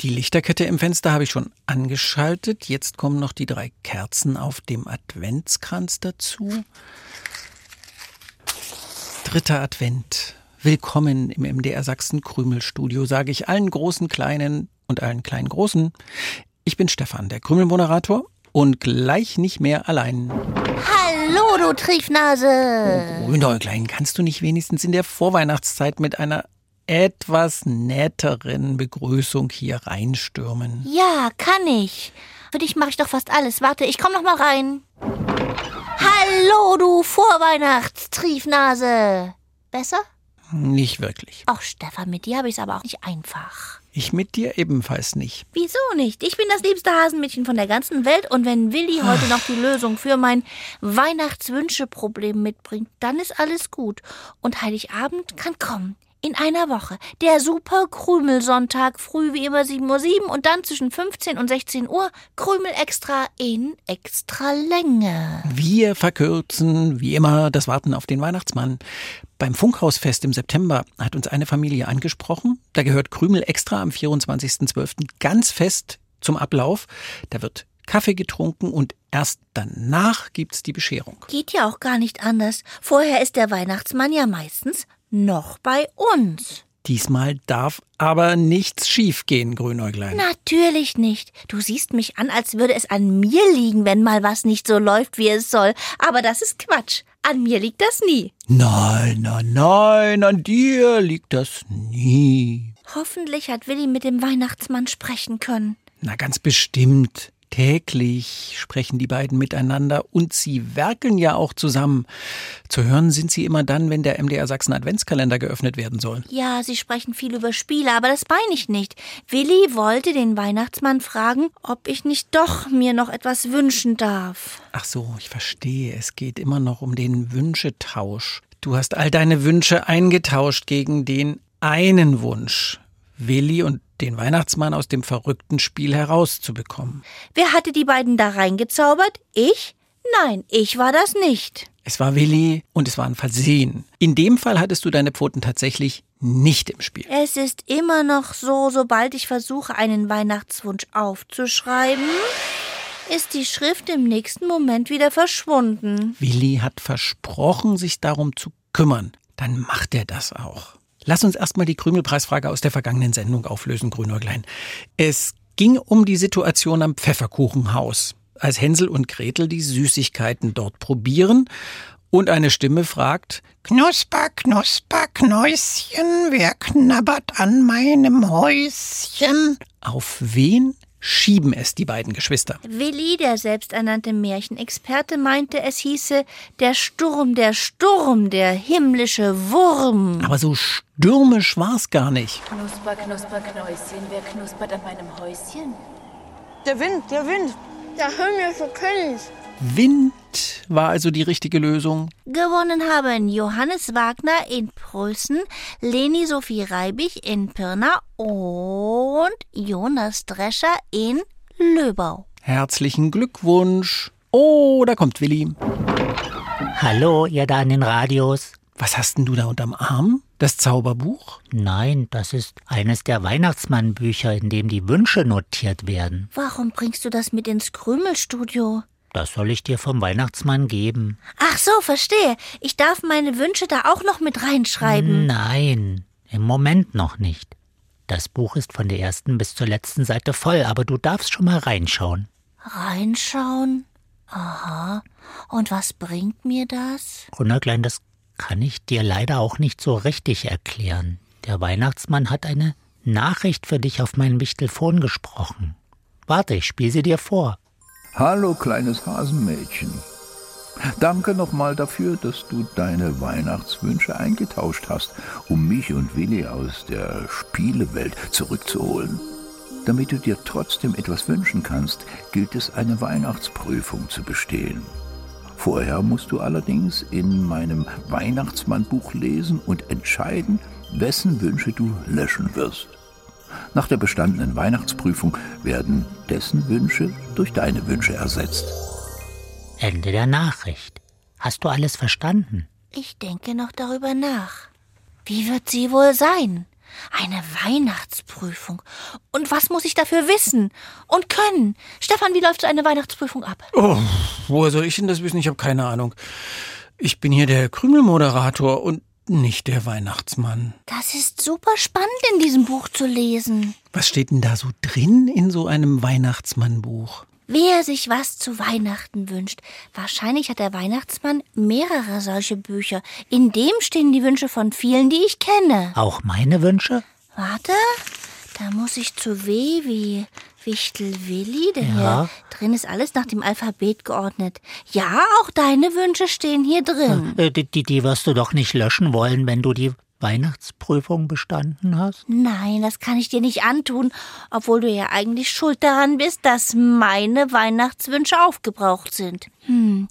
Die Lichterkette im Fenster habe ich schon angeschaltet. Jetzt kommen noch die drei Kerzen auf dem Adventskranz dazu. Dritter Advent. Willkommen im MDR Sachsen Krümelstudio, sage ich allen großen Kleinen und allen kleinen Großen. Ich bin Stefan, der Krümelmoderator und gleich nicht mehr allein. Hallo, du Triefnase! Oh, Grünäuglein, kannst du nicht wenigstens in der Vorweihnachtszeit mit einer etwas netteren Begrüßung hier reinstürmen? Ja, kann ich. Für dich mache ich doch fast alles. Warte, ich komm noch mal rein. Hallo, du Vorweihnachtstriefnase. Besser? Nicht wirklich. Ach, Stefan, mit dir habe ich es aber auch nicht einfach. Ich mit dir ebenfalls nicht. Wieso nicht? Ich bin das liebste Hasenmädchen von der ganzen Welt und wenn Willi heute noch die Lösung für mein Weihnachtswünscheproblem mitbringt, dann ist alles gut. Und Heiligabend kann kommen. In einer Woche. Der super Krümelsonntag, früh wie immer 7.07 Uhr und dann zwischen 15 und 16 Uhr Krümel extra in extra Länge. Wir verkürzen wie immer das Warten auf den Weihnachtsmann. Beim Funkhausfest im September hat uns eine Familie angesprochen. Da gehört Krümel extra am 24.12. ganz fest zum Ablauf. Da wird Kaffee getrunken und erst danach gibt's die Bescherung. Geht ja auch gar nicht anders. Vorher ist der Weihnachtsmann ja meistens noch bei uns. Diesmal darf aber nichts schiefgehen, Grünäuglein. Natürlich nicht. Du siehst mich an, als würde es an mir liegen, wenn mal was nicht so läuft, wie es soll. Aber das ist Quatsch. An mir liegt das nie. Nein, nein, nein, an dir liegt das nie. Hoffentlich hat Willi mit dem Weihnachtsmann sprechen können. Na, ganz bestimmt. Täglich sprechen die beiden miteinander und sie werkeln ja auch zusammen. Zu hören sind sie immer dann, wenn der MDR Sachsen Adventskalender geöffnet werden soll. Ja, sie sprechen viel über Spiele, aber das meine ich nicht. Willi wollte den Weihnachtsmann fragen, ob ich nicht doch mir noch etwas wünschen darf. Ach so, ich verstehe. Es geht immer noch um den Wünschetausch. Du hast all deine Wünsche eingetauscht gegen den einen Wunsch. Willi und den Weihnachtsmann aus dem verrückten Spiel herauszubekommen. Wer hatte die beiden da reingezaubert? Ich? Nein, ich war das nicht. Es war Willi und es war ein Versehen. In dem Fall hattest du deine Pfoten tatsächlich nicht im Spiel. Es ist immer noch so, sobald ich versuche, einen Weihnachtswunsch aufzuschreiben, ist die Schrift im nächsten Moment wieder verschwunden. Willi hat versprochen, sich darum zu kümmern. Dann macht er das auch. Lass uns erstmal die Krümelpreisfrage aus der vergangenen Sendung auflösen, Grünäuglein. Es ging um die Situation am Pfefferkuchenhaus, als Hänsel und Gretel die Süßigkeiten dort probieren und eine Stimme fragt, Knusper, Knusper, Knäuschen, wer knabbert an meinem Häuschen? Auf wen schieben es die beiden Geschwister? Willi, der selbsternannte Märchenexperte, meinte, es hieße der Sturm, der Sturm, der himmlische Wurm. Aber so stürmisch war's gar nicht. Knusper, Knusper, Knäuschen, wer knuspert an meinem Häuschen? Der Wind, der Wind. Der himmlische König. Wind war also die richtige Lösung. Gewonnen haben Johannes Wagner in Preußen, Leni Sophie Reibig in Pirna und Jonas Drescher in Löbau. Herzlichen Glückwunsch. Oh, da kommt Willi. Hallo, ihr da an den Radios. Was hast denn du da unterm Arm? Das Zauberbuch? Nein, das ist eines der Weihnachtsmannbücher, in dem die Wünsche notiert werden. Warum bringst du das mit ins Krümelstudio? Das soll ich dir vom Weihnachtsmann geben. Ach so, verstehe. Ich darf meine Wünsche da auch noch mit reinschreiben. Nein, im Moment noch nicht. Das Buch ist von der ersten bis zur letzten Seite voll, aber du darfst schon mal reinschauen. Reinschauen? Aha. Und was bringt mir das? Grunnerklein, das kann ich dir leider auch nicht so richtig erklären. Der Weihnachtsmann hat eine Nachricht für dich auf mein Wichtelfon gesprochen. Warte, ich spiel sie dir vor. Hallo, kleines Hasenmädchen. Danke nochmal dafür, dass du deine Weihnachtswünsche eingetauscht hast, um mich und Willi aus der Spielewelt zurückzuholen. Damit du dir trotzdem etwas wünschen kannst, gilt es, eine Weihnachtsprüfung zu bestehen. Vorher musst du allerdings in meinem Weihnachtsmannbuch lesen und entscheiden, wessen Wünsche du löschen wirst. Nach der bestandenen Weihnachtsprüfung werden dessen Wünsche durch deine Wünsche ersetzt. Ende der Nachricht. Hast du alles verstanden? Ich denke noch darüber nach. Wie wird sie wohl sein? Eine Weihnachtsprüfung. Und was muss ich dafür wissen und können? Stefan, wie läuft so eine Weihnachtsprüfung ab? Oh, woher soll ich denn das wissen? Ich habe keine Ahnung. Ich bin hier der Krümelmoderator und nicht der Weihnachtsmann. Das ist super spannend in diesem Buch zu lesen. Was steht denn da so drin in so einem Weihnachtsmannbuch? Wer sich was zu Weihnachten wünscht. Wahrscheinlich hat der Weihnachtsmann mehrere solche Bücher. In dem stehen die Wünsche von vielen, die ich kenne. Auch meine Wünsche? Warte, da muss ich zu W wie Wichtel Willi, denn Ja. hier drin ist alles nach dem Alphabet geordnet. Ja, auch deine Wünsche stehen hier drin. Äh, Die, die, die wirst du doch nicht löschen wollen, wenn du die Weihnachtsprüfung bestanden hast? Nein, das kann ich dir nicht antun, obwohl du ja eigentlich schuld daran bist, dass meine Weihnachtswünsche aufgebraucht sind. Hm,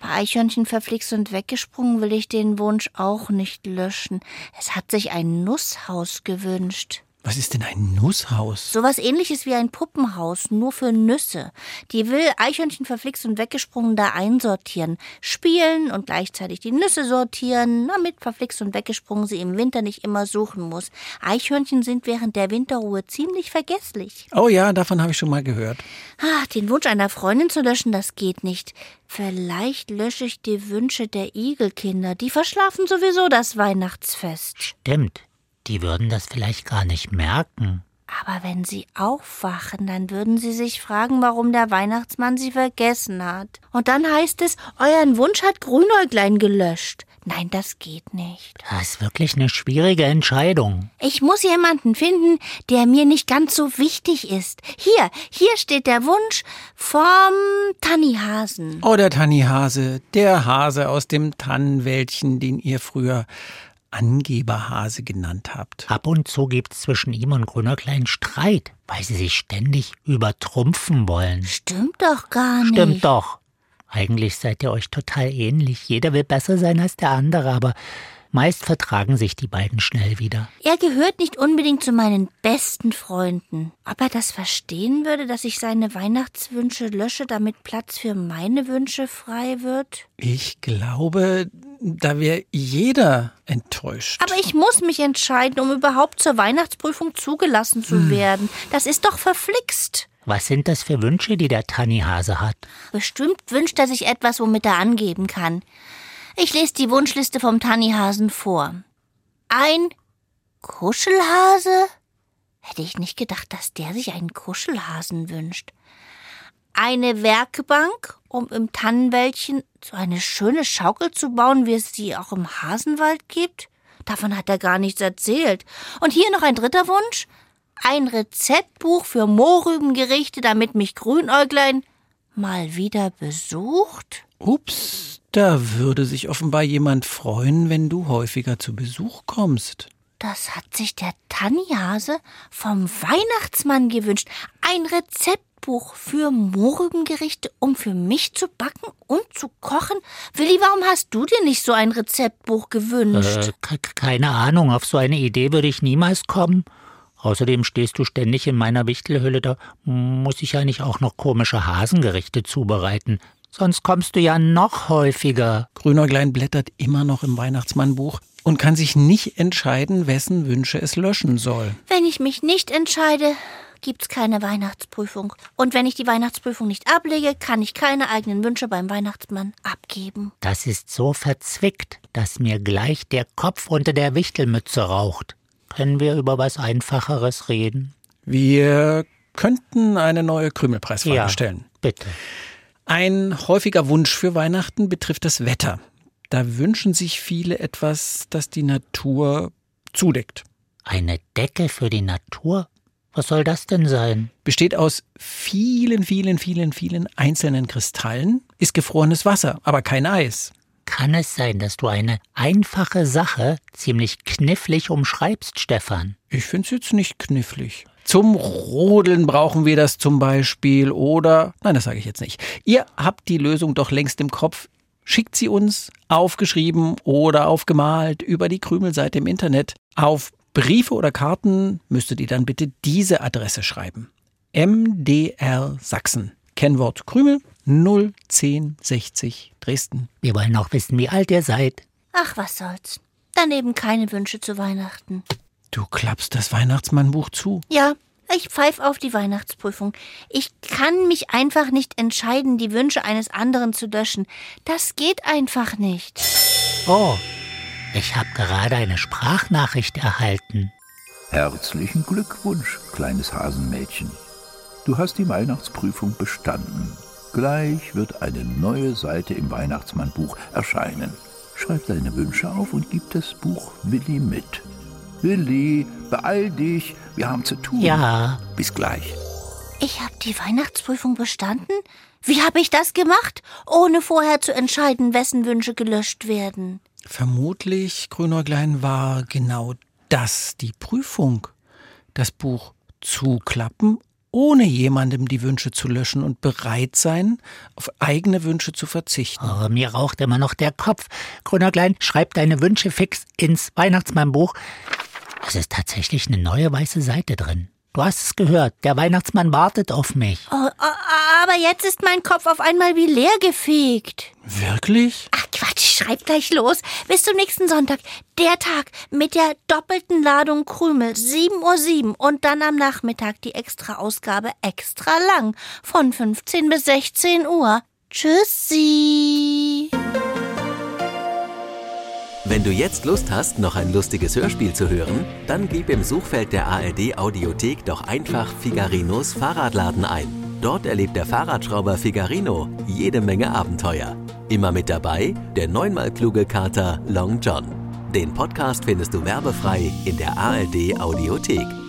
bei Eichhörnchen verflixt und weggesprungen will ich den Wunsch auch nicht löschen. Es hat sich ein Nusshaus gewünscht. Was ist denn ein Nusshaus? Sowas ähnliches wie ein Puppenhaus, nur für Nüsse. Die will Eichhörnchen verflixt und weggesprungen da einsortieren. Spielen und gleichzeitig die Nüsse sortieren, damit verflixt und weggesprungen sie im Winter nicht immer suchen muss. Eichhörnchen sind während der Winterruhe ziemlich vergesslich. Oh ja, davon habe ich schon mal gehört. Ah, den Wunsch einer Freundin zu löschen, das geht nicht. Vielleicht lösche ich die Wünsche der Igelkinder. Die verschlafen sowieso das Weihnachtsfest. Stimmt. Die würden das vielleicht gar nicht merken. Aber wenn sie aufwachen, dann würden sie sich fragen, warum der Weihnachtsmann sie vergessen hat. Und dann heißt es, euren Wunsch hat Grünäuglein gelöscht. Nein, das geht nicht. Das ist wirklich eine schwierige Entscheidung. Ich muss jemanden finden, der mir nicht ganz so wichtig ist. Hier, hier steht der Wunsch vom Tannihasen. Oh, der Tannihase, der Hase aus dem Tannenwäldchen, den ihr früher Angeberhase genannt habt. Ab und zu gibt's zwischen ihm und Grünerklein Streit, weil sie sich ständig übertrumpfen wollen. Stimmt doch gar nicht. Stimmt doch. Eigentlich seid ihr euch total ähnlich. Jeder will besser sein als der andere, aber meist vertragen sich die beiden schnell wieder. Er gehört nicht unbedingt zu meinen besten Freunden. Ob er das verstehen würde, dass ich seine Weihnachtswünsche lösche, damit Platz für meine Wünsche frei wird? Ich glaube, da wäre jeder enttäuscht. Aber ich muss mich entscheiden, um überhaupt zur Weihnachtsprüfung zugelassen zu werden. Das ist doch verflixt. Was sind das für Wünsche, die der Tannihase hat? Bestimmt wünscht er sich etwas, womit er angeben kann. Ich lese die Wunschliste vom Tannihasen vor. Ein Kuschelhase? Hätte ich nicht gedacht, dass der sich einen Kuschelhasen wünscht. Eine Werkbank, um im Tannenwäldchen so eine schöne Schaukel zu bauen, wie es sie auch im Hasenwald gibt? Davon hat er gar nichts erzählt. Und hier noch ein dritter Wunsch. Ein Rezeptbuch für Mohrrübengerichte, damit mich Grünäuglein mal wieder besucht? Ups, da würde sich offenbar jemand freuen, wenn du häufiger zu Besuch kommst. Das hat sich der Tannihase vom Weihnachtsmann gewünscht. Ein Rezeptbuch für Mohrrübengerichte, um für mich zu backen und zu kochen. Willi, warum hast du dir nicht so ein Rezeptbuch gewünscht? Äh, ke- keine Ahnung, auf so eine Idee würde ich niemals kommen. Außerdem stehst du ständig in meiner Wichtelhülle, da muss ich ja nicht auch noch komische Hasengerichte zubereiten. Sonst kommst du ja noch häufiger. Grünäuglein blättert immer noch im Weihnachtsmannbuch und kann sich nicht entscheiden, wessen Wünsche es löschen soll. Wenn ich mich nicht entscheide, gibt's keine Weihnachtsprüfung. Und wenn ich die Weihnachtsprüfung nicht ablege, kann ich keine eigenen Wünsche beim Weihnachtsmann abgeben. Das ist so verzwickt, dass mir gleich der Kopf unter der Wichtelmütze raucht. Können wir über was Einfacheres reden? Wir könnten eine neue Krümelpreisfrage Ja. stellen. Bitte. Ein häufiger Wunsch für Weihnachten betrifft das Wetter. Da wünschen sich viele etwas, das die Natur zudeckt. Eine Decke für die Natur? Was soll das denn sein? Besteht aus vielen, vielen, vielen, vielen einzelnen Kristallen, ist gefrorenes Wasser, aber kein Eis. Kann es sein, dass du eine einfache Sache ziemlich knifflig umschreibst, Stefan? Ich find's jetzt nicht knifflig. Zum Rodeln brauchen wir das zum Beispiel oder, nein, das sage ich jetzt nicht. Ihr habt die Lösung doch längst im Kopf. Schickt sie uns aufgeschrieben oder aufgemalt über die Krümelseite im Internet. Auf Briefe oder Karten müsstet ihr dann bitte diese Adresse schreiben. MDR Sachsen. Kennwort Krümel 01060 Dresden. Wir wollen auch wissen, wie alt ihr seid. Ach, was soll's. Daneben keine Wünsche zu Weihnachten. Du klappst das Weihnachtsmannbuch zu. Ja, ich pfeif auf die Weihnachtsprüfung. Ich kann mich einfach nicht entscheiden, die Wünsche eines anderen zu löschen. Das geht einfach nicht. Oh, ich habe gerade eine Sprachnachricht erhalten. Herzlichen Glückwunsch, kleines Hasenmädchen. Du hast die Weihnachtsprüfung bestanden. Gleich wird eine neue Seite im Weihnachtsmannbuch erscheinen. Schreib deine Wünsche auf und gib das Buch Willi mit. Willi, beeil dich, wir haben zu tun. Ja. Bis gleich. Ich habe die Weihnachtsprüfung bestanden? Wie habe ich das gemacht, ohne vorher zu entscheiden, wessen Wünsche gelöscht werden? Vermutlich, Grünäuglein, war genau das die Prüfung. Das Buch zuklappen ohne jemandem die Wünsche zu löschen und bereit sein, auf eigene Wünsche zu verzichten. Oh, mir raucht immer noch der Kopf. Grüner Klein, schreib deine Wünsche fix ins Weihnachtsmannbuch. Es ist tatsächlich eine neue weiße Seite drin. Du hast es gehört, der Weihnachtsmann wartet auf mich. Oh, aber jetzt ist mein Kopf auf einmal wie leer gefegt. Wirklich? Ach Quatsch, schreib gleich los. Bis zum nächsten Sonntag. Der Tag mit der doppelten Ladung Krümel. 7.07 Uhr und dann am Nachmittag die extra Ausgabe extra lang. Von 15 bis 16 Uhr. Tschüssi. Wenn du jetzt Lust hast, noch ein lustiges Hörspiel zu hören, dann gib im Suchfeld der ARD Audiothek doch einfach Figarinos Fahrradladen ein. Dort erlebt der Fahrradschrauber Figarino jede Menge Abenteuer. Immer mit dabei der neunmal kluge Kater Long John. Den Podcast findest du werbefrei in der ARD Audiothek.